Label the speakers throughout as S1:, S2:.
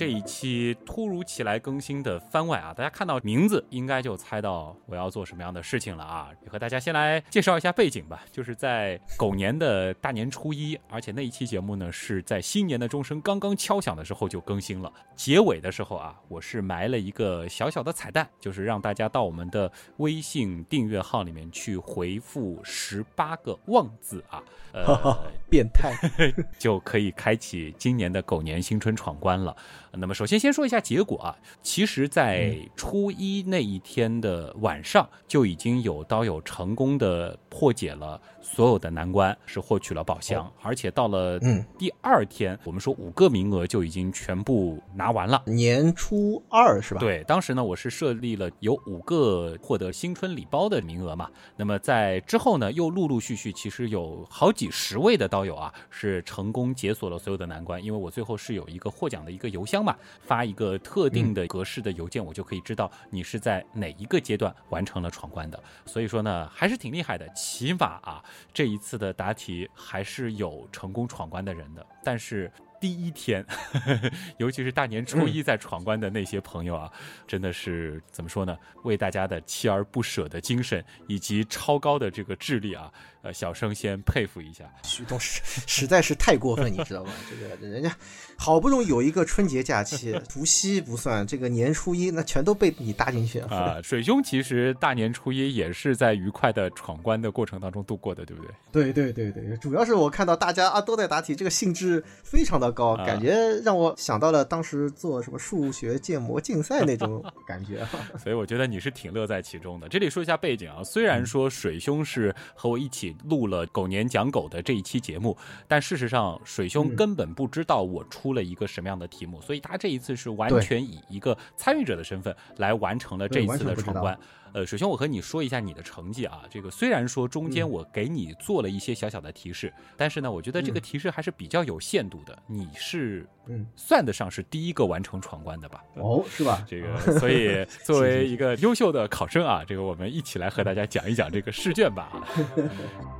S1: 这一期突如其来更新的番外啊，大家看到名字应该就猜到我要做什么样的事情了啊！也和大家先来介绍一下背景吧，就是在狗年的大年初一，而且那一期节目呢是在新年的钟声刚刚敲响的时候就更新了。结尾的时候啊，我是埋了一个小小的彩蛋，就是让大家到我们的微信订阅号里面去回复十八个旺字啊，
S2: 呃，变态，
S1: 就可以开启今年的狗年新春闯关了。那么，首先先说一下结果啊。其实，在初一那一天的晚上，就已经有刀友成功的破解了所有的难关，是获取了宝箱。而且到了第二天，我们说五个名额就已经全部拿完了。
S2: 年初二是吧？
S1: 对，当时呢，我是设立了有五个获得新春礼包的名额嘛。那么在之后呢，又陆陆续续，其实有好几十位的刀友啊，是成功解锁了所有的难关。因为我最后是有一个获奖的一个邮箱。嘛，发一个特定的格式的邮件，我就可以知道你是在哪一个阶段完成了闯关的。所以说呢，还是挺厉害的，起码啊，这一次的答题还是有成功闯关的人的。但是第一天，尤其是大年初一在闯关的那些朋友啊，真的是怎么说呢？为大家的锲而不舍的精神以及超高的这个智力啊。呃，小生先佩服一下，
S2: 徐东实实在是太过分，你知道吗？这个人家好不容易有一个春节假期，除夕不算，这个年初一那全都被你搭进去了
S1: 啊！水兄其实大年初一也是在愉快的闯关的过程当中度过的，对不对？
S2: 对对对对，主要是我看到大家啊都在答题，这个兴致非常的高，感觉让我想到了当时做什么数学建模竞赛那种 感觉，
S1: 所以我觉得你是挺乐在其中的。这里说一下背景啊，虽然说水兄是和我一起。录了狗年讲狗的这一期节目，但事实上水兄根本不知道我出了一个什么样的题目，所以他这一次是完全以一个参与者的身份来完成了这一次的闯关。呃，首先我和你说一下你的成绩啊，这个虽然说中间我给你做了一些小小的提示，但是呢，我觉得这个提示还是比较有限度的。你是嗯，算得上是第一个完成闯关的吧？
S2: 哦，是吧？
S1: 这个，所以 作为一个优秀的考生啊，这个我们一起来和大家讲一讲这个试卷吧。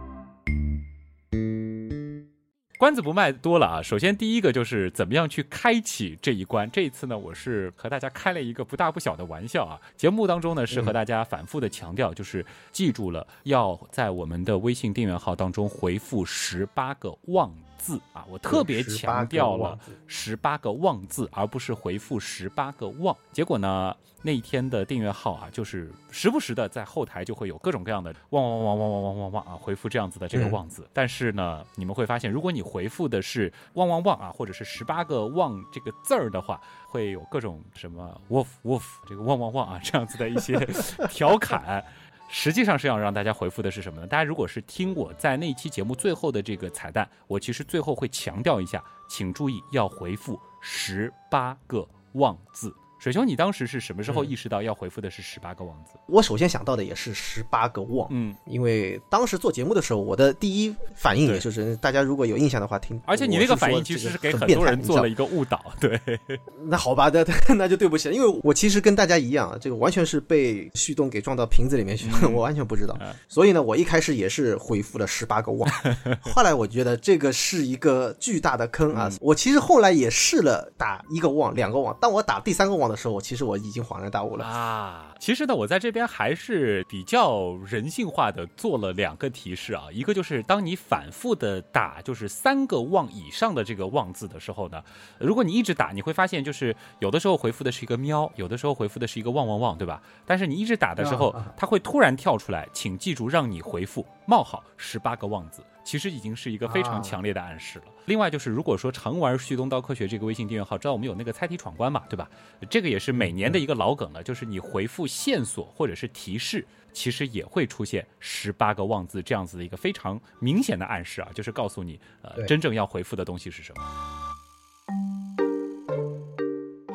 S1: 关子不卖多了啊！首先第一个就是怎么样去开启这一关。这一次呢，我是和大家开了一个不大不小的玩笑啊。节目当中呢，是和大家反复的强调，就是记住了要在我们的微信订阅号当中回复十八个旺。字啊，我特别强调了十八个旺字，而不是回复十八个旺。结果呢，那一天的订阅号啊，就是时不时的在后台就会有各种各样的旺旺旺旺旺旺旺旺啊，回复这样子的这个旺字。但是呢，你们会发现，如果你回复的是旺旺旺啊，或者是十八个旺这个字儿的话，会有各种什么 wolf wolf 这个旺旺旺啊这样子的一些 调侃。实际上是要让大家回复的是什么呢？大家如果是听我在那一期节目最后的这个彩蛋，我其实最后会强调一下，请注意要回复十八个旺字。水兄，你当时是什么时候意识到要回复的是十八个旺字？
S2: 我首先想到的也是十八个旺，嗯，因为当时做节目的时候，我的第一反应也就是，大家如果有印象的话，听。
S1: 而且你那个反应其实是给很多人做了一个误导，对。
S2: 那好吧，那 那就对不起了，因为我其实跟大家一样，这个完全是被旭东给撞到瓶子里面去，我完全不知道。所以呢，我一开始也是回复了十八个旺，后来我觉得这个是一个巨大的坑啊！我其实后来也试了打一个旺、两个旺，当我打第三个旺。的时候，其实我已经恍然大悟了
S1: 啊！其实呢，我在这边还是比较人性化的做了两个提示啊，一个就是当你反复的打就是三个旺以上的这个旺字的时候呢，如果你一直打，你会发现就是有的时候回复的是一个喵，有的时候回复的是一个旺旺旺，对吧？但是你一直打的时候，它会突然跳出来，请记住让你回复冒号十八个旺字。其实已经是一个非常强烈的暗示了。另外就是，如果说常玩旭东刀科学这个微信订阅号，知道我们有那个猜题闯关嘛，对吧？这个也是每年的一个老梗了，就是你回复线索或者是提示，其实也会出现十八个忘字这样子的一个非常明显的暗示啊，就是告诉你，呃，真正要回复的东西是什么。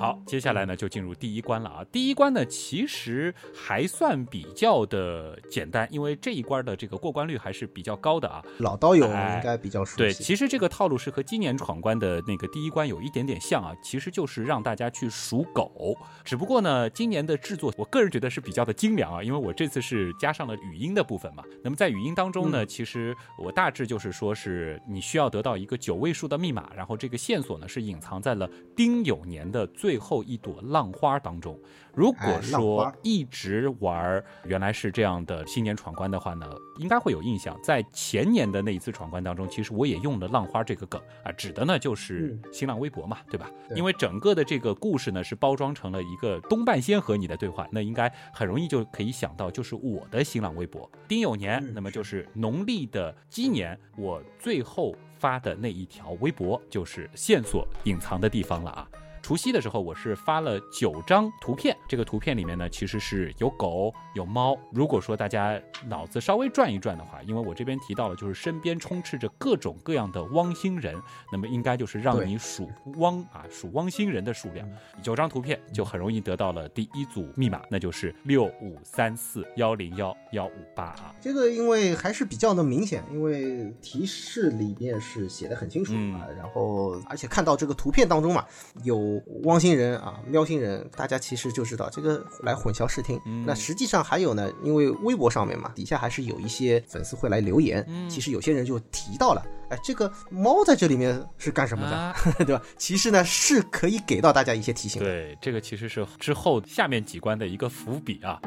S1: 好，接下来呢就进入第一关了啊。第一关呢其实还算比较的简单，因为这一关的这个过关率还是比较高的啊。
S2: 老刀友应该比较熟悉。
S1: 对，其实这个套路是和今年闯关的那个第一关有一点点像啊，其实就是让大家去数狗。只不过呢，今年的制作我个人觉得是比较的精良啊，因为我这次是加上了语音的部分嘛。那么在语音当中呢，其实我大致就是说是你需要得到一个九位数的密码，然后这个线索呢是隐藏在了丁酉年的最后一朵浪花当中。如果说一直玩原来是这样的新年闯关的话呢，应该会有印象。在前年的那一次闯关当中，其实我也用了浪花这个梗啊，指的呢就是新浪微博嘛，对吧？因为整个的这个故事呢是包装成了一个东半仙和你的对话，那应该很容易就可以想到就是我的新浪微博。丁酉年，那么就是农历的鸡年，我最后发的那一条微博就是线索隐藏的地方了啊。除夕的时候，我是发了九张图片，这个图片里面呢，其实是有狗有猫。如果说大家脑子稍微转一转的话，因为我这边提到了，就是身边充斥着各种各样的汪星人，那么应该就是让你数汪啊，数汪星人的数量。九张图片就很容易得到了第一组密码，那就是六五三四幺零幺幺五八啊。
S2: 这个因为还是比较的明显，因为提示里面是写的很清楚啊，然后而且看到这个图片当中嘛，有。汪星人啊，喵星人，大家其实就知道这个来混淆视听。那实际上还有呢，因为微博上面嘛，底下还是有一些粉丝会来留言。其实有些人就提到了，哎，这个猫在这里面是干什么的，对吧？其实呢是可以给到大家一些提醒。
S1: 对，这个其实是之后下面几关的一个伏笔啊。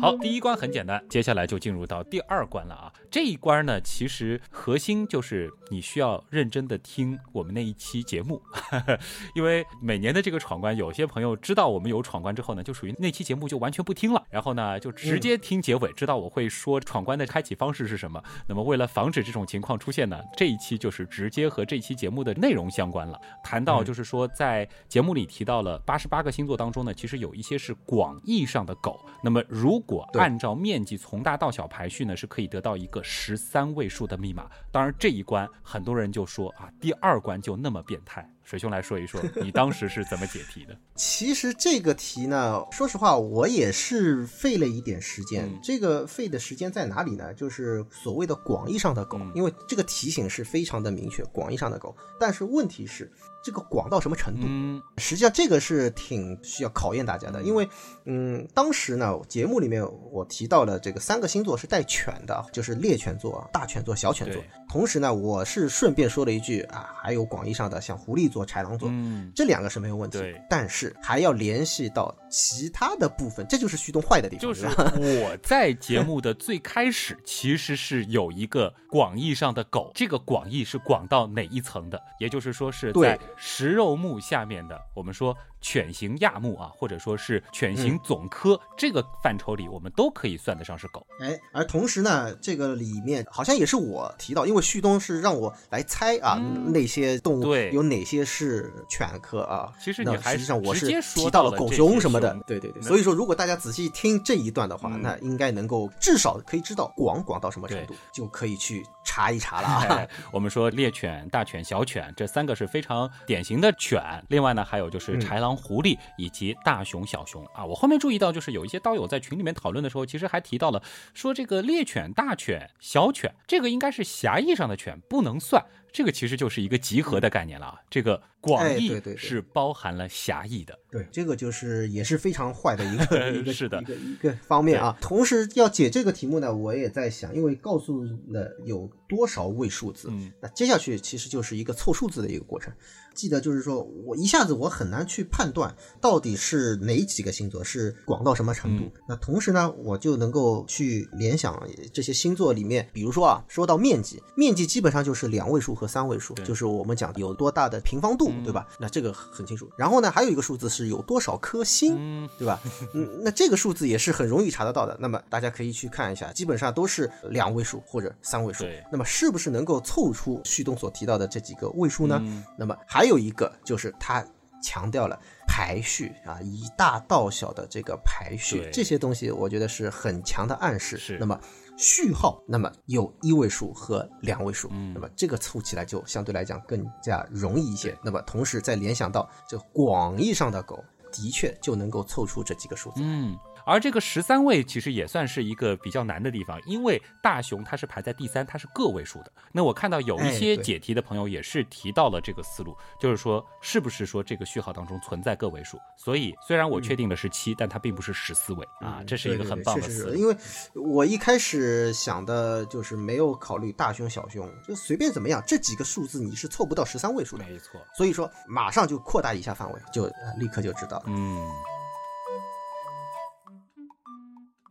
S1: 好，第一关很简单，接下来就进入到第二关了啊。这一关呢，其实核心就是你需要认真的听我们那一期节目，因为每年的这个闯关，有些朋友知道我们有闯关之后呢，就属于那期节目就完全不听了，然后呢就直接听结尾，知道我会说闯关的开启方式是什么。那么为了防止这种情况出现呢，这一期就是直接和这期节目的内容相关了。谈到就是说，在节目里提到了八十八个星座当中呢，其实有一些是广义上的狗。那么如果按照面积从大到小排序呢，是可以得到一个十三位数的密码。当然，这一关很多人就说啊，第二关就那么变态。水兄来说一说，你当时是怎么解题的？
S2: 其实这个题呢，说实话，我也是费了一点时间。这个费的时间在哪里呢？就是所谓的广义上的狗，因为这个提醒是非常的明确，广义上的狗。但是问题是。这个广到什么程度？嗯，实际上这个是挺需要考验大家的，因为，嗯，当时呢节目里面我提到了这个三个星座是带犬的，就是猎犬座、大犬座、小犬座。同时呢，我是顺便说了一句啊，还有广义上的像狐狸座、豺狼座，这两个是没有问题。
S1: 对，
S2: 但是还要联系到其他的部分，这就是旭东坏的地方。
S1: 就是 我在节目的最开始其实是有一个广义上的狗，这个广义是广到哪一层的？也就是说是在。食肉目下面的，我们说。犬型亚目啊，或者说是犬型总科这个范畴里，我们都可以算得上是狗。
S2: 哎，而同时呢，这个里面好像也是我提到，因为旭东是让我来猜啊，那些动物有哪些是犬科啊。
S1: 其实你还
S2: 实际上我是
S1: 提
S2: 到了狗熊什么的。对对对。所以说，如果大家仔细听这一段的话，那应该能够至少可以知道广广到什么程度，就可以去查一查了啊。
S1: 我们说猎犬、大犬、小犬这三个是非常典型的犬，另外呢，还有就是豺狼。狐狸以及大熊、小熊啊，我后面注意到，就是有一些刀友在群里面讨论的时候，其实还提到了说这个猎犬、大犬、小犬，这个应该是狭义上的犬，不能算。这个其实就是一个集合的概念了啊，这个广义是包含了狭义的。
S2: 对，这个就是也是非常坏的一个 一个
S1: 是的
S2: 一个一个方面啊。同时要解这个题目呢，我也在想，因为告诉了有多少位数字，那接下去其实就是一个凑数字的一个过程。记得就是说我一下子我很难去判断到底是哪几个星座是广到什么程度。那同时呢，我就能够去联想这些星座里面，比如说啊，说到面积，面积基本上就是两位数和三位数，就是我们讲有多大的平方度，对吧？那这个很清楚。然后呢，还有一个数字是有多少颗星，对吧？嗯，那这个数字也是很容易查得到的。那么大家可以去看一下，基本上都是两位数或者三位数。那么是不是能够凑出旭东所提到的这几个位数呢？那么还。有一个就是他强调了排序啊，以大到小的这个排序，这些东西我觉得是很强的暗示。
S1: 是。
S2: 那么序号，那么有一位数和两位数，
S1: 嗯
S2: 那么这个凑起来就相对来讲更加容易一些。那么同时再联想到这广义上的狗，的确就能够凑出这几个数字。
S1: 嗯，而这个十三位其实也算是一个比较难的地方，因为大熊它是排在第三，它是个位数的。那我看到有一些解题的朋友也是提到了这个思路，就是说是不是说这个序号当中存在个位数？所以虽然我确定的是七、但它并不是十四位啊，这是一个很棒的思路。
S2: 确实是因为我一开始想的就是没有考虑大熊小熊，就随便怎么样，这几个数字你是凑不到十三位数的。
S1: 没错，
S2: 所以说马上就扩大一下范围，就、呃立刻就知道了。
S1: 嗯。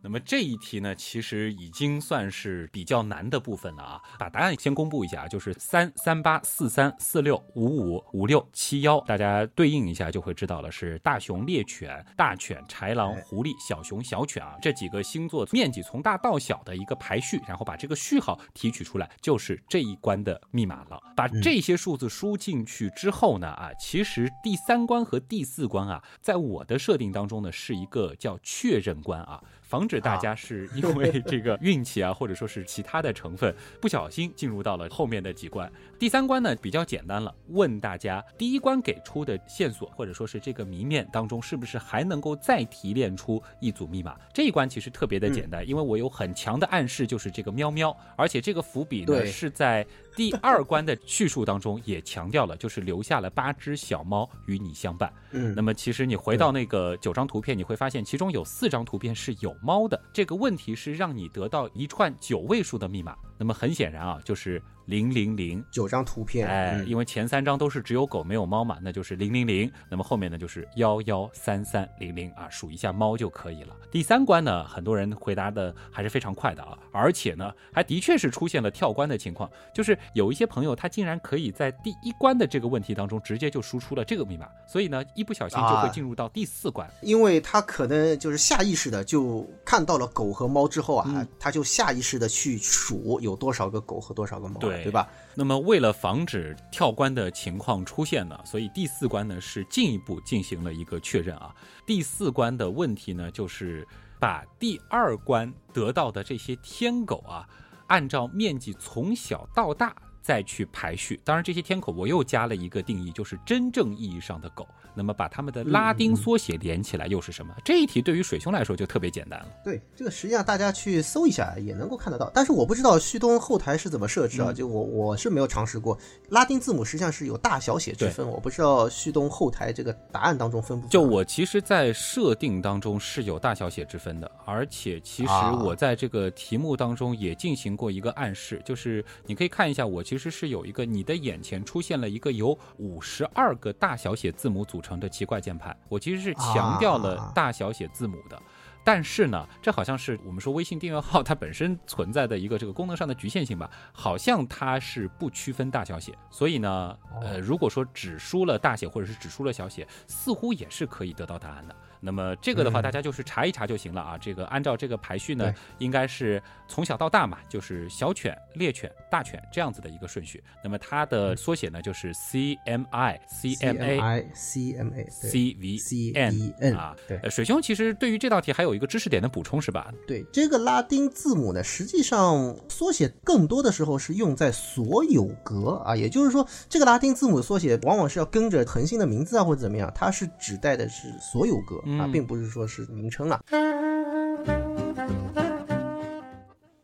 S1: 那么这一题呢，其实已经算是比较难的部分了啊。把答案先公布一下，就是三三八四三四六五五五六七幺，大家对应一下就会知道了，是大熊、猎犬、大犬、豺狼、
S2: 哎
S1: 狐狸、小熊、小犬啊这几个星座面积从大到小的一个排序，然后把这个序号提取出来，就是这一关的密码了。把这些数字输进去之后呢，啊，其实第三关和第四关啊，在我的设定当中呢，是一个叫确认关啊。防止大家是因为这个运气啊，或者说是其他的成分，不小心进入到了后面的几关。第三关呢比较简单了，问大家第一关给出的线索，或者说是这个谜面当中，是不是还能够再提炼出一组密码？这一关其实特别的简单，因为我有很强的暗示，就是这个喵喵，而且这个伏笔呢是在第二关的叙述当中也强调了，就是留下了八只小猫与你相伴。
S2: 嗯
S1: 那么其实你回到那个九张图片，你会发现其中有四张图片是有猫的。这个问题是让你得到一串九位数的密码。那么很显然啊，就是零零零。
S2: 九张图片，
S1: 哎，
S2: 嗯
S1: 因为前三张都是只有狗没有猫嘛，那就是零零零。那么后面呢就是幺幺三三零零啊，数一下猫就可以了。第三关呢，很多人回答的还是非常快的啊，而且呢，还的确是出现了跳关的情况，就是有一些朋友他竟然可以在第一关的这个问题当中直接就输出了这个密码，所以呢，一不小心就会
S2: 啊
S1: 进入到第四关。
S2: 因为他可能就是下意识的就看到了狗和猫之后啊，
S1: 嗯
S2: 他就下意识的去数有多少个狗和多少个猫，
S1: 对
S2: 对吧？
S1: 那么，为了防止跳关的情况出现呢，所以第四关呢是进一步进行了一个确认啊。第四关的问题呢，就是把第二关得到的这些天狗啊，按照面积从小到大再去排序。当然，这些天狗我又加了一个定义，就是真正意义上的狗。那么，把它们的拉丁缩写连起来又是什么？这一题对于水兄来说就特别简单了。
S2: 对，这个实际上大家去搜一下也能够看得到，但是我不知道旭东后台是怎么设置啊，
S1: 嗯
S2: 就我我是没有尝试过。拉丁字母实际上是有大小写之分，我不知道旭东后台这个答案当中分布。
S1: 就我其实，在设定当中是有大小写之分的，而且其实
S2: 啊
S1: 我在这个题目当中也进行过一个暗示，就是你可以看一下，我其实是有一个你的眼前出现了一个由五十二个大小写字母组成的奇怪键盘，我其实是强调了
S2: 啊
S1: 大小写字母的。但是呢，这好像是我们说微信订阅号它本身存在的一个这个功能上的局限性吧，好像它是不区分大小写，所以呢，呃，如果说只输了大写或者是只输了小写，似乎也是可以得到答案的。那么这个的话，
S2: 嗯
S1: 大家就是查一查就行了啊。这个按照这个排序呢，应该是从小到大嘛，就是小犬、猎犬、大犬这样子的一个顺序。那么它的缩写呢，就是 C M I C M A
S2: C M A
S1: C V
S2: C
S1: N 啊。
S2: 对
S1: 呃水兄其实对于这道题还有一个知识点的补充是吧？
S2: 对，这个拉丁字母呢，实际上缩写更多的时候是用在所有格啊，也就是说，这个拉丁字母缩写往往是要跟着恒星的名字啊或者怎么样，它是指代的是所有格啊，
S1: 嗯
S2: 并不是说是名称啊。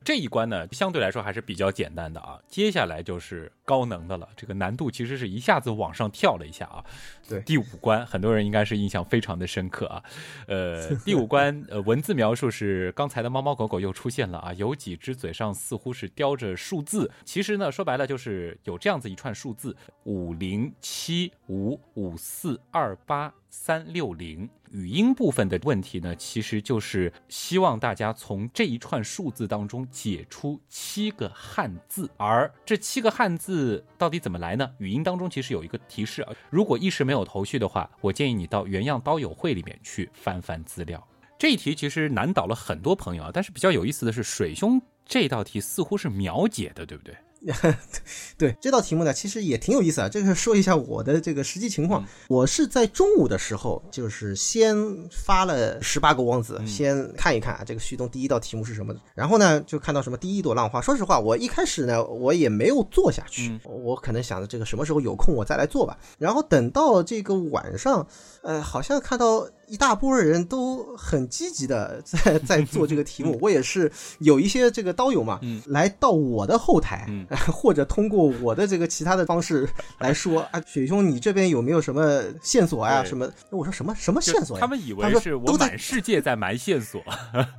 S1: 这一关呢，相对来说还是比较简单的啊。接下来就是高能的了，这个难度其实是一下子往上跳了一下啊。
S2: 对
S1: 第五关很多人应该是印象非常的深刻啊。呃，第五关呃文字描述是刚才的猫猫狗狗又出现了啊，有几只嘴上似乎是叼着数字，其实呢说白了就是有这样子一串数字五零七五五四二八三六零。语音部分的问题呢，其实就是希望大家从这一串数字当中解出七个汉字，而这七个汉字字到底怎么来呢？语音当中其实有一个提示啊，如果一时没有头绪的话，我建议你到原样刀友会里面去翻翻资料。这一题其实难倒了很多朋友啊，但是比较有意思的是，水兄这道题似乎是秒解的，对不对？
S2: 对这道题目呢，其实也挺有意思啊。这个说一下我的这个实际情况，我是在中午的时候，就是先发了十八个汪子，先看一看啊，这个旭东第一道题目是什么。然后呢，就看到什么第一朵浪花。说实话，我一开始呢，我也没有做下去，我可能想着这个什么时候有空我再来做吧。然后等到这个晚上，呃，好像看到。一大波人都很积极的在在做这个题目，我也是有一些这个刀友嘛，来到我的后台，或者通过我的这个其他的方式来说啊，雪兄你这边有没有什么线索啊？什么？我说什么什么线索？
S1: 他们以为是我满世界在埋线索。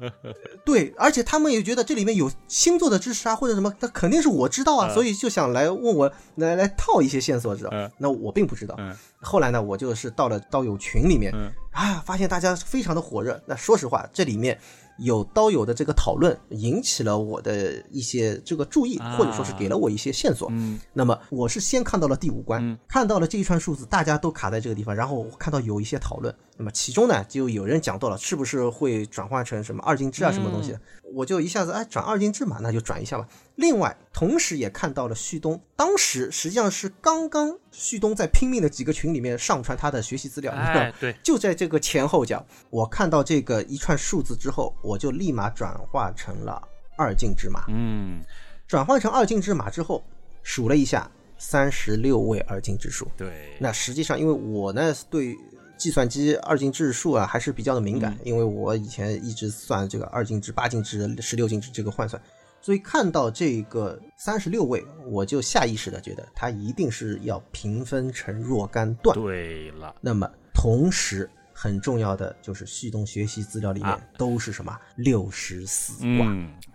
S2: 对，而且他们也觉得这里面有星座的知识啊，或者什么，那肯定是我知道啊，所以就想来问我来来套一些线索，知道？那我并不知道。后来呢，我就是到了刀友群里面，啊，发现大家非常的火热。那说实话，这里面有刀友的这个讨论，引起了我的一些这个注意，或者说是给了我一些线索。嗯，那么我是先看到了第五关，看到了这一串数字，大家都卡在这个地方，然后我看到有一些讨论。那么其中呢，就有人讲到了，是不是会转换成什么二进制啊，什么东西？我就一下子哎，转二进制嘛，那就转一下吧。另外，同时也看到了旭东，当时实际上是刚刚旭东在拼命的几个群里面上传他的学习资料，
S1: 哎，对，
S2: 就在这个前后脚，我看到这个一串数字之后，我就立马转化成了二进制码。
S1: 嗯，
S2: 转换成二进制码之后，数了一下，三十六位二进制数。
S1: 对，
S2: 那实际上因为我呢对。计算机二进制数啊，还是比较的敏感，因为我以前一直算这个二进制、八进制、十六进制这个换算，所以看到这个三十六位，我就下意识的觉得它一定是要平分成若干段。
S1: 对了，
S2: 那么同时很重要的就是旭东学习资料里面都是什么六十四卦。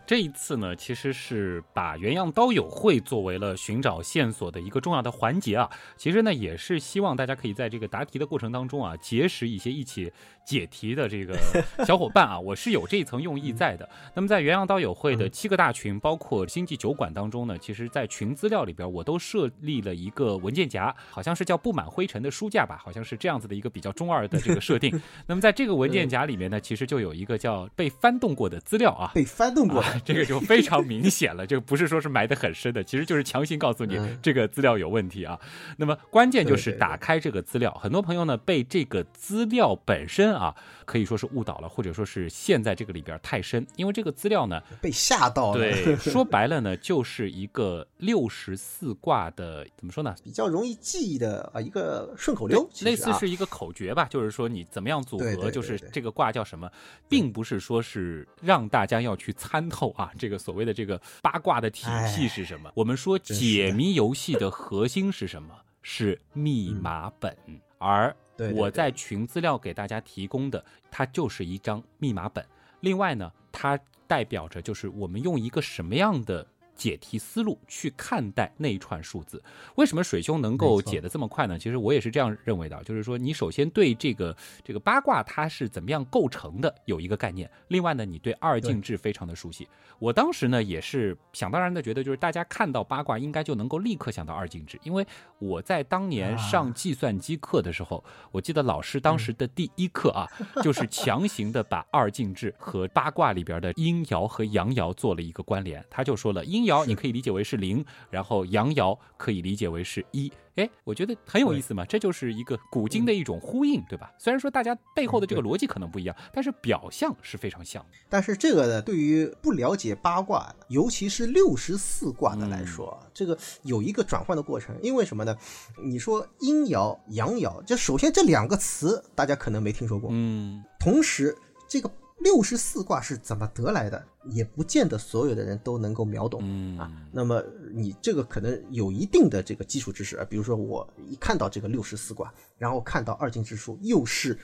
S1: 这一次呢，其实是把原样刀友会作为了寻找线索的一个重要的环节啊。其实呢，也是希望大家可以在这个答题的过程当中啊，结识一些一起解题的这个 小伙伴啊。我是有这一层用意在的。那么在原样刀友会的七个大群，包括星际酒馆当中呢，其实在群资料里边，我都设立了一个文件夹，好像是叫布满灰尘的书架吧，好像是这样子的一个比较中二的这个设定。那么在这个文件夹里面呢，其实就有一个叫被翻动过的资料啊，
S2: 被翻动过。
S1: 这个就非常明显了，这个不是说是埋得很深的，其实就是强行告诉你这个资料有问题啊。那么关键就是打开这个资料，很多朋友呢被这个资料本身啊可以说是误导了，或者说是陷在这个里边太深，因为这个资料呢
S2: 被吓到了。
S1: 对，说白了呢就是一个六十四卦的怎么说呢？
S2: 比较容易记忆的啊一个顺口溜，
S1: 类似是一个口诀吧，就是说你怎么样组合，就是这个卦叫什么，并不是说是让大家要去参透啊这。个所谓的这个八卦的体系是什么？我们说解谜游戏的核心是什么？是密码本。而我在群资料给大家提供的，它就是一张密码本。另外呢，它代表着就是我们用一个什么样的。解题思路去看待那一串数字，为什么水兄能够解得这么快呢？其实我也是这样认为的，就是说你首先对这个这个八卦它是怎么样构成的有一个概念，另外呢，你对二进制非常的熟悉。我当时呢也是想当然的觉得，就是大家看到八卦应该就能够立刻想到二进制，因为我在当年上计算机课的时候，我记得老师当时的第一课啊，就是强行的把二进制和八卦里边的阴爻和阳爻做了一个关联，他就说了阴。爻你可以理解为是零，然后阳爻可以理解为是一。哎，我觉得很有意思嘛，这就是一个古今的一种呼应，对吧？虽然说大家背后的这个逻辑可能不一样，但是表象是非常像。
S2: 但是这个呢，对于不了解八卦，尤其是六十四卦的来说，这个有一个转换的过程。因为什么呢？你说阴爻、阳爻，就首先这两个词大家可能没听说过，
S1: 嗯，
S2: 同时这个。六十四卦是怎么得来的，也不见得所有的人都能够秒懂啊。那么你这个可能有一定的这个基础知识啊，比如说我一看到这个六十四卦，然后看到二进制数又是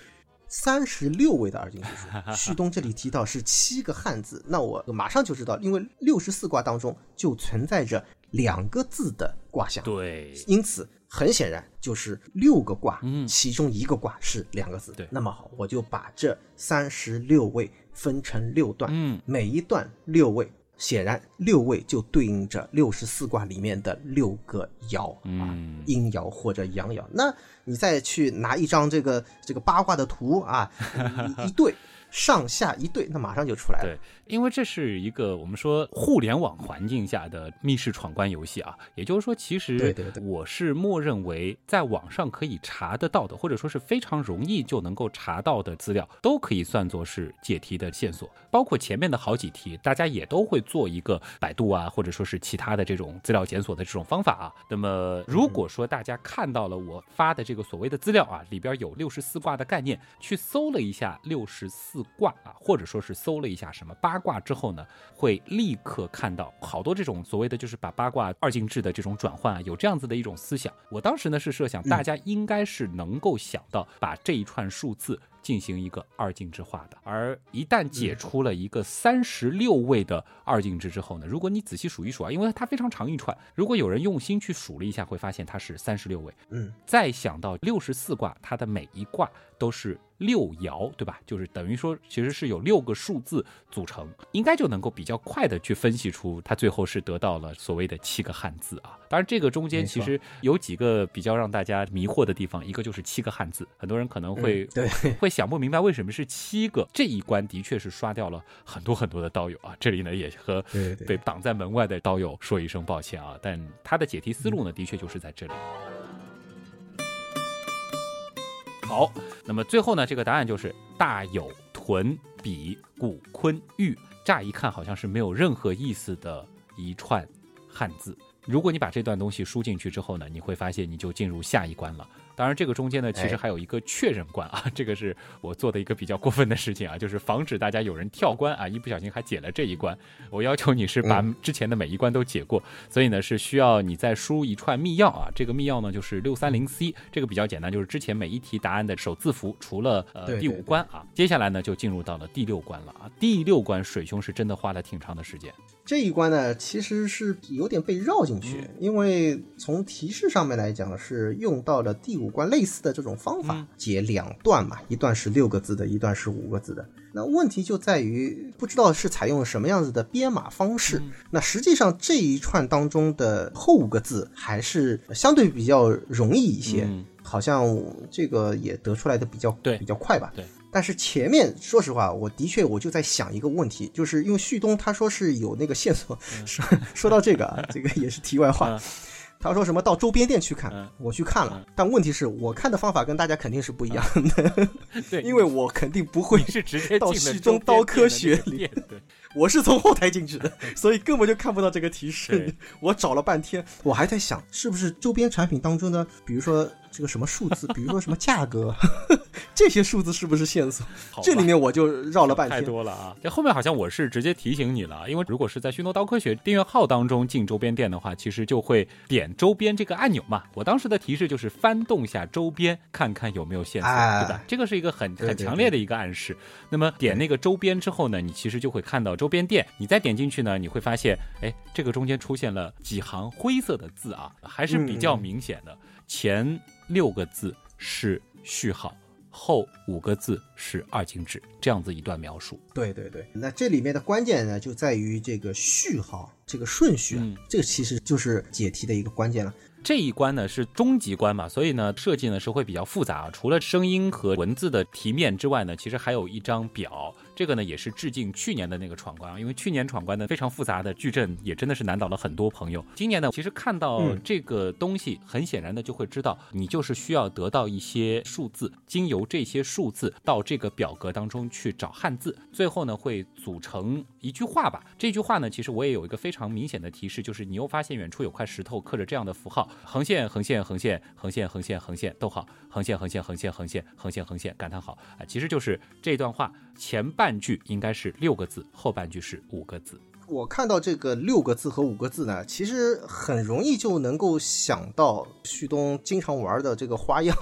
S2: 三十六位的二进制数，旭东这里提到是七个汉字，那我马上就知道，因为六十四卦当中就存在着两个字的卦象，
S1: 对，
S2: 因此。很显然就是六个卦，嗯，其中一个卦是两个字。
S1: 对，
S2: 那么好，我就把这三十六位分成六段，
S1: 嗯，
S2: 每一段六位，显然六位就对应着六十四卦里面的六个爻，嗯，阴爻或者阳爻。那你再去拿一张这个这个八卦的图啊，一对。上下一对，那马上就出来了。
S1: 对，因为这是一个我们说互联网环境下的密室闯关游戏啊，也就是说，其实我是默认为在网上可以查得到的，或者说是非常容易就能够查到的资料，都可以算作是解题的线索。包括前面的好几题，大家也都会做一个百度啊，或者说是其他的这种资料检索的这种方法啊。那么如果说大家看到了我发的这个所谓的资料啊，里边有六十四卦的概念，去搜了一下六十四卦啊，或者说是搜了一下什么八卦之后呢，会立刻看到好多这种所谓的就是把八卦二进制的这种转换啊，有这样子的一种思想。我当时呢是设想大家应该是能够想到把这一串数字。进行一个二进制化的，而一旦解出了一个三十六位的二进制之后呢，如果你仔细数一数啊，因为它非常长一串，如果有人用心去数了一下，会发现它是三十六位。
S2: 嗯，
S1: 再想到六十四卦，它的每一卦都是六爻，对吧？就是等于说，其实是有六个数字组成，应该就能够比较快的去分析出它最后是得到了所谓的七个汉字啊。当然，这个中间其实有几个比较让大家迷惑的地方，一个就是七个汉字，很多人可能会
S2: 对
S1: 会想不明白为什么是七个。这一关的确是刷掉了很多很多的刀友啊。这里呢也和被挡在门外的刀友说一声抱歉啊。但他的解题思路呢，的确就是在这里。好，那么最后呢，这个答案就是大有屯比古坤玉。乍一看好像是没有任何意思的一串汉字。如果你把这段东西输进去之后呢，你会发现你就进入下一关了。当然，这个中间呢，其实还有一个确认关啊，这个是我做的一个比较过分的事情啊，就是防止大家有人跳关啊，一不小心还解了这一关。我要求你是把之前的每一关都解过，所以呢是需要你再输一串密钥啊。这个密钥呢就是六三零 C，这个比较简单，就是之前每一题答案的首字符，除了呃第五关啊，接下来呢就进入到了第六关了啊。第六关水兄是真的花了挺长的时间。
S2: 这一关呢其实是有点被绕进去，因为从提示上面来讲是用到了第五。关类似的这种方法解两段嘛，一段是六个字的，一段是五个字的。那问题就在于不知道是采用什么样子的编码方式。那实际上这一串当中的后五个字还是相对比较容易一些，好像这个也得出来的比较
S1: 对
S2: 比较快吧。
S1: 对。
S2: 但是前面说实话，我的确我就在想一个问题，就是因为旭东他说是有那个线索。说说到这个啊，这个也是题外话。他说什么到周边店去看，我去看了，但问题是我看的方法跟大家肯定是不一样的，
S1: 对，
S2: 因为我肯定不会
S1: 是直接
S2: 到旭中刀科学里，
S1: 对，
S2: 我是从后台进去的，所以根本就看不到这个提示。我找了半天，我还在想是不是周边产品当中呢，比如说。这个什么数字，比如说什么价格，这些数字是不是线索？这里面我就绕了半天。
S1: 太多了啊！这后面好像我是直接提醒你了，因为如果是在“熏豆刀科学”订阅号当中进周边店的话，其实就会点周边这个按钮嘛。我当时的提示就是翻动下周边，看看有没有线索，对吧？这个是一个很很强烈的一个暗示。那么点那个周边之后呢，你其实就会看到周边店。你再点进去呢，你会发现，哎，这个中间出现了几行灰色的字啊，还是比较明显的。前六个字是序号，后五个字是二进制，这样子一段描述。
S2: 对对对，那这里面的关键呢，就在于这个序号这个顺序，这个其实就是解题的一个关键了。
S1: 这一关呢是终极关嘛，所以呢设计呢是会比较复杂。除了声音和文字的题面之外呢，其实还有一张表。这个呢也是致敬去年的那个闯关啊，因为去年闯关的非常复杂的矩阵也真的是难倒了很多朋友。今年呢，其实看到这个东西，很显然的就会知道，你就是需要得到一些数字，经由这些数字到这个表格当中去找汉字，最后呢会组成一句话吧。这句话呢，其实我也有一个非常明显的提示，就是你又发现远处有块石头刻着这样的符号：横线、横线、横线、横线、横线、横线，逗号，横线、横线、横线、横线、横线、横线，感叹号啊，其实就是这段话前半。句应该是六个字，后半句是五个字。
S2: 我看到这个六个字和五个字呢，其实很容易就能够想到旭东经常玩的这个花样。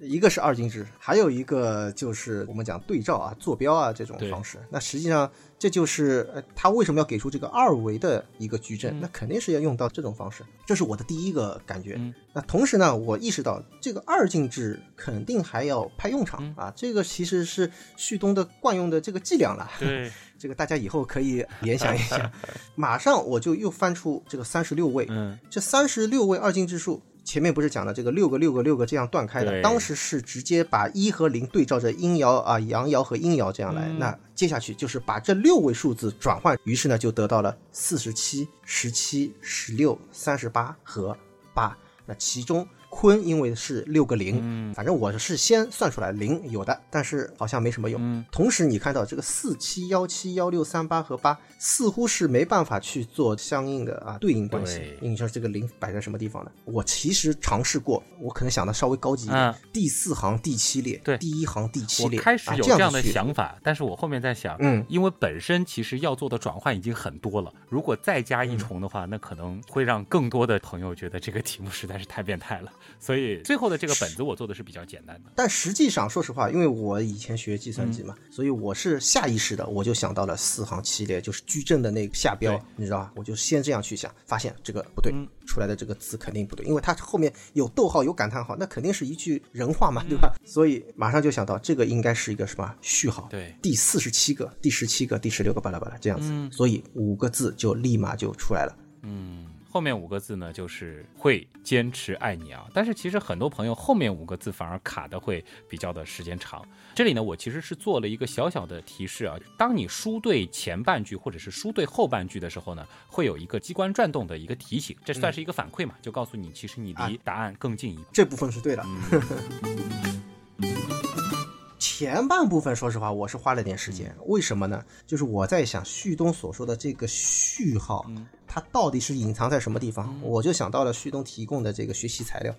S2: 一个是二进制，还有一个就是我们讲对照啊、坐标啊这种方式。那实际上这就是呃，他为什么要给出这个二维的一个矩阵？那肯定是要用到这种方式。这是我的第一个感觉。那同时呢，我意识到这个二进制肯定还要派用场啊。这个其实是旭东的惯用的这个伎俩了。
S1: 对，
S2: 这个大家以后可以联想一下。马上我就又翻出这个三十六位。嗯，这三十六位二进制数。前面不是讲了这个六个六个六个这样断开的，当时是直接把一和零对照着阴爻啊、阳爻和阴爻这样来。
S1: 嗯
S2: 那接下去就是把这六位数字转换，于是呢就得到了四十七、十七、十六、三十八和八。那其中坤因为是六个零，
S1: 嗯
S2: 反正我是先算出来零有的，但是好像没什么用。
S1: 嗯
S2: 同时你看到这个四七幺七幺六三八和八似乎是没办法去做相应的啊对应关系。你说这个零摆在什么地方呢？我其实尝试过，我可能想的稍微高级一点，
S1: 嗯
S2: 第四行第七列，
S1: 对
S2: 第一行第七列，我
S1: 开始有
S2: 这样的
S1: 想法，但是我后面在想，
S2: 嗯
S1: 因为本身其实要做的转换已经很多了，如果再加
S2: 嗯
S1: 一重的话，那可能会让更多的朋友觉得这个题目实在是太变态了。所以最后的这个本子我做的是比较简单的。
S2: 但实际上，说实话，因为我以前学计算
S1: 嗯
S2: 机嘛，所以我是下意识的，我就想到了四行七列，就是矩阵的那个下标，你知道吧？我就先这样去想，发现这个不对，
S1: 嗯
S2: 出来的这个字肯定不对，因为它后面有逗号有感叹号，那肯定是一句人话嘛，对吧？所以马上就想到这个应该是一个什么序号，
S1: 对
S2: 第四十七个、第十七个、第十六个，巴拉巴拉这样子，
S1: 嗯
S2: 所以五个字就立马就出来了。
S1: 嗯，后面五个字呢，就是会坚持爱你啊。但是其实很多朋友后面五个字反而卡的会比较的时间长。这里呢，我其实是做了一个小小的提示啊，当你输对前半句或者是输对后半句的时候呢，会有一个机关转动的一个提醒，这算是一个反馈嘛，就告诉你其实你离答案更近一步。
S2: 这部分是对的。
S1: 嗯
S2: 前半部分，说实话，我是花了点时间。为什么呢？就是我在想旭东所说的这个序号，它到底是隐藏在什么地方？我就想到了旭东提供的这个学习材料。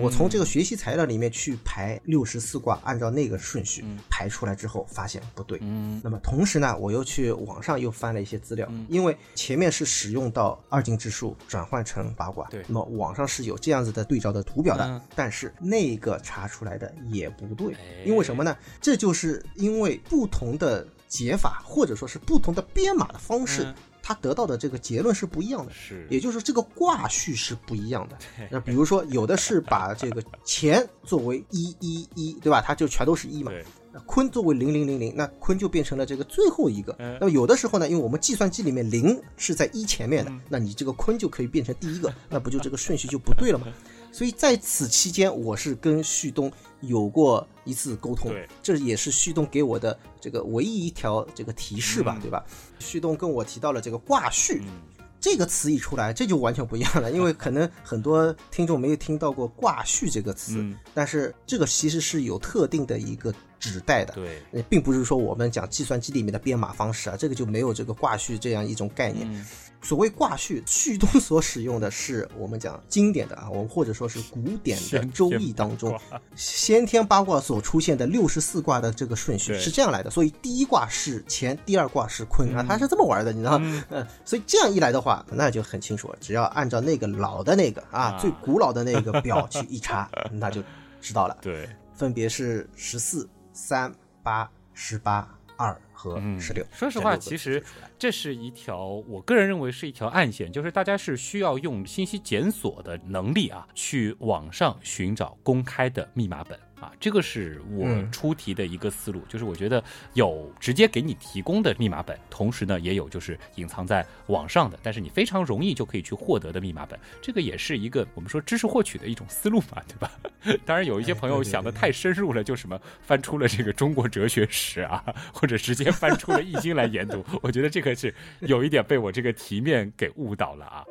S2: 我从这个学习材料里面去排六十四卦，按照那个顺序排出来之后，发现不对。
S1: 嗯。
S2: 那么同时呢，我又去网上又翻了一些资料，因为前面是使用到二进制数转换成八卦，
S1: 对。
S2: 那么网上是有这样子的对照的图表的，
S1: 嗯。
S2: 但是那个查出来的也不对，
S1: 哎。
S2: 因为什么呢？这就是因为不同的解法或者说是不同的编码的方式，
S1: 嗯
S2: 它得到的这个结论是不一样的。
S1: 是
S2: 也就是这个卦序是不一样的。那比如说，有的是把这个乾作为一一一，对吧？它就全都是一嘛。那坤作为零零零零，那坤就变成了这个最后一个。
S1: 嗯
S2: 那么有的时候呢，因为我们计算机里面零是在一前面的，
S1: 嗯
S2: 那你这个坤就可以变成第一个，那不就这个顺序就不对了吗？所以在此期间，我是跟旭东有过一次沟通，这也是旭东给我的这个唯一一条这个提示吧，
S1: 嗯。
S2: 对吧？旭东跟我提到了这个挂序，
S1: 嗯。
S2: 这个词一出来，这就完全不一样了，因为可能很多听众没有听到过“挂序”这个词，
S1: 嗯。
S2: 但是这个其实是有特定的一个指代的，
S1: 对，
S2: 呃并不是说我们讲计算机里面的编码方式啊，这个就没有这个卦序这样一种概念。
S1: 嗯
S2: 所谓卦序，旭东所使用的是我们讲经典的啊，我们或者说是古典的《周易》当中先天八卦所出现的六十四卦的这个顺序是这样来的，所以第一卦是乾，第二卦是坤啊，它是这么玩的，你知道吗？嗯，所以这样一来的话，那就很清楚了，只要按照那个老的那个啊
S1: 啊
S2: 最古老的那个表去一查，那就知道了。
S1: 对，
S2: 分别是十四、三、八、十八、二和
S1: 嗯
S2: 十六。
S1: 说实话，其实这是一条我个人认为是一条暗线，就是大家是需要用信息检索的能力啊，去网上寻找公开的密码本啊，这个是我
S2: 嗯
S1: 出题的一个思路，就是我觉得有直接给你提供的密码本，同时呢也有就是隐藏在网上的，但是你非常容易就可以去获得的密码本，这个也是一个我们说知识获取的一种思路嘛，对吧？当然有一些朋友想的太深入了，就什么翻出了这个中国哲学史啊，或者直接翻出了易经来研读，我觉得这个是有一点被我这个题面给误导了啊。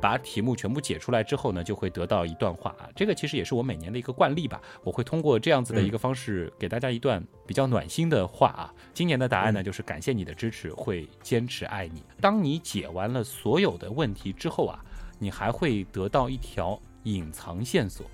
S1: 把题目全部解出来之后呢，就会得到一段话啊。这个其实也是我每年的一个惯例吧，我会通过这样子的一个方式给大家一段比较暖心的话啊。今年的答案呢，就是感谢你的支持，会坚持爱你。当你解完了所有的问题之后啊，你还会得到一条隐藏线索，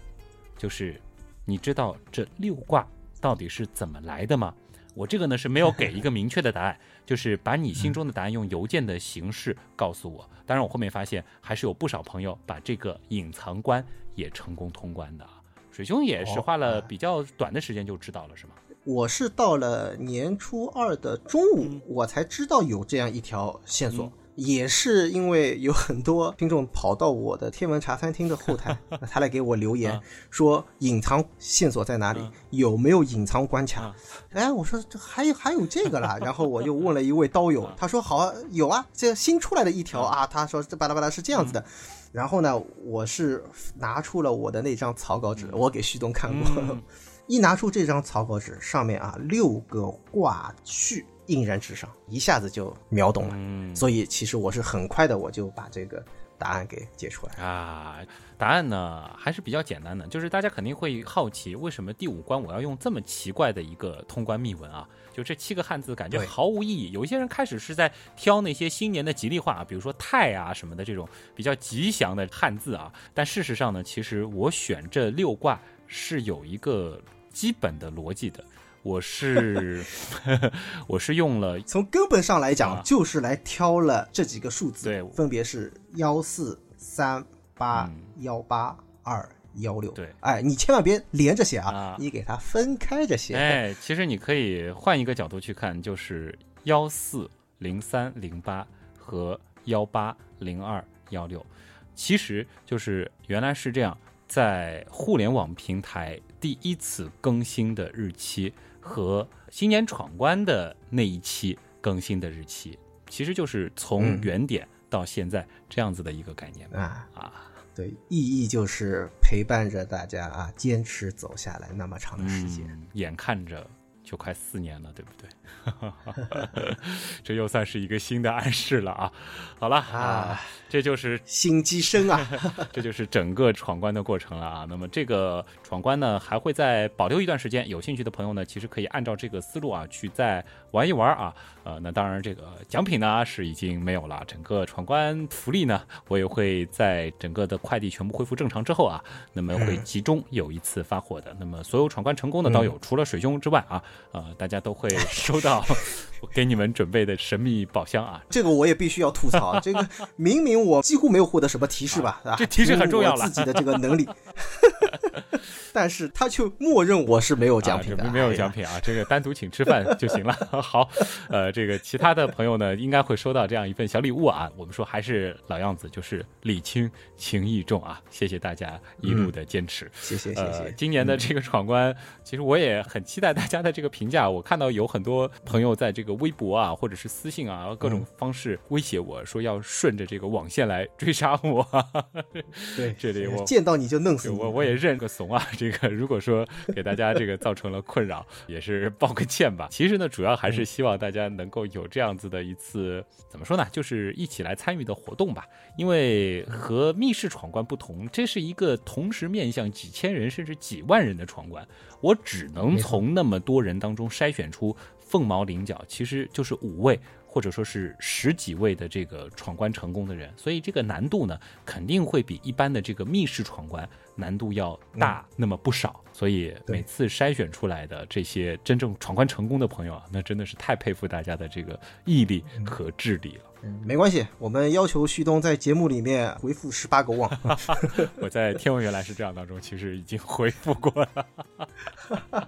S1: 就是你知道这六卦到底是怎么来的吗？我这个呢是没有给一个明确的答案，就是把你心中的答案用邮件的形式告诉我。当然，我后面发现还是有不少朋友把这个隐藏关也成功通关的啊。水兄也是
S2: 哦
S1: 花了比较短的时间就知道了，是吗？
S2: 我是到了年初二的中午，
S1: 嗯
S2: 我才知道有这样一条线索。也是因为有很多听众跑到我的天文茶餐厅的后台，他来给我留言说隐藏线索在哪里，有没有隐藏关卡？哎，我说这还有还有这个啦，然后我就问了一位刀友，他说好有啊，这新出来的一条啊，他说这巴拉巴拉是这样子的。然后呢，我是拿出了我的那张草稿纸，我给旭东看过，一拿出这张草稿纸，上面啊六个挂序。印然纸上，一下子就秒懂了。嗯，所以其实我是很快的，我就把这个答案给解出来
S1: 啊。答案呢还是比较简单的，就是大家肯定会好奇，为什么第五关我要用这么奇怪的一个通关密文啊？就这七个汉字，感觉毫无意义。有一些人开始是在挑那些新年的吉利话，比如说泰啊什么的这种比较吉祥的汉字啊。但事实上呢，其实我选这六卦是有一个基本的逻辑的。我是 我是用了，
S2: 从根本上来讲，就是来挑了这几个数字，
S1: 对，
S2: 分别是幺四三八幺八二幺六，
S1: 对，
S2: 哎，你千万别连着写啊，你给它分开着写。
S1: 哎，其实你可以换一个角度去看，就是幺四零三零八和幺八零二幺六，其实就是原来是这样，在互联网平台第一次更新的日期。和新年闯关的那一期更新的日期，其实就是从原点到现在这样子的一个概念
S2: 啊。
S1: 啊，
S2: 对，意义就是陪伴着大家啊，坚持走下来那么长的时间，
S1: 眼看着就快四年了，对不对？这又算是一个新的暗示了啊！好了啊。这就是
S2: 心机深啊，
S1: 这就是整个闯关的过程了啊。那么这个闯关呢，还会再保留一段时间。有兴趣的朋友呢，其实可以按照这个思路啊，去再玩一玩啊。呃，那当然这个奖品呢是已经没有了。整个闯关福利呢，我也会在整个的快递全部恢复正常之后啊，那么会集中有一次发货的。那么所有闯关成功的刀友，除了水兄之外啊，呃，大家都会 收到。我给你们准备的神秘宝箱啊，
S2: 这个我也必须要吐槽。这个明明我几乎没有获得什么提示吧？
S1: 这提示很重要
S2: 了，自己的这个能力。但是他却默认我是没有奖品的，
S1: 没有奖品啊，这个单独请吃饭就行了。好，呃，这个其他的朋友呢，应该会收到这样一份小礼物啊。我们说还是老样子，就是礼轻情意重啊。谢谢大家一路的坚持，
S2: 谢谢谢谢。
S1: 今年的这个闯关，其实我也很期待大家的这个评价。我看到有很多朋友在这个微博啊，或者是私信啊，各种方式威胁我说要顺着这个网线来追杀我。
S2: 对，
S1: 这里我
S2: 见到你就弄死
S1: 我，我也认个怂啊。这个如果说给大家这个造成了困扰，也是抱个歉吧。其实呢，主要还是希望大家能够有这样子的一次，怎么说呢，就是一起来参与的活动吧。因为和密室闯关不同，这是一个同时面向几千人甚至几万人的闯关，我只能从那么多人当中筛选出凤毛麟角，其实就是五位。或者说是十几位的这个闯关成功的人，所以这个难度呢，肯定会比一般的这个密室闯关难度要大那么不少。所以每次筛选出来的这些真正闯关成功的朋友啊，那真的是太佩服大家的这个毅力和智力了。
S2: 嗯，没关系，我们要求旭东在节目里面回复十八个旺。
S1: 我在天文原来是这样当中，其实已经回复过了。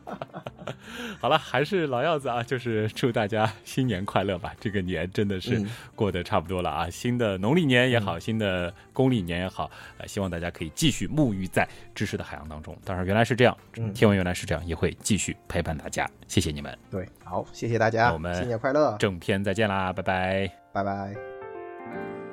S1: 好了，还是老样子啊，就是祝大家新年快乐吧！这个年真的是过得差不多了啊，新的农历年也好，新的公历年也好，呃，希望大家可以继续沐浴在知识的海洋当中。当然，原来是这样，天文原来是这样，也会继续陪伴大家。谢谢你们。
S2: 对，好，谢谢大家，
S1: 我们
S2: 新年快乐，
S1: 正片再见啦，拜拜，
S2: 拜拜。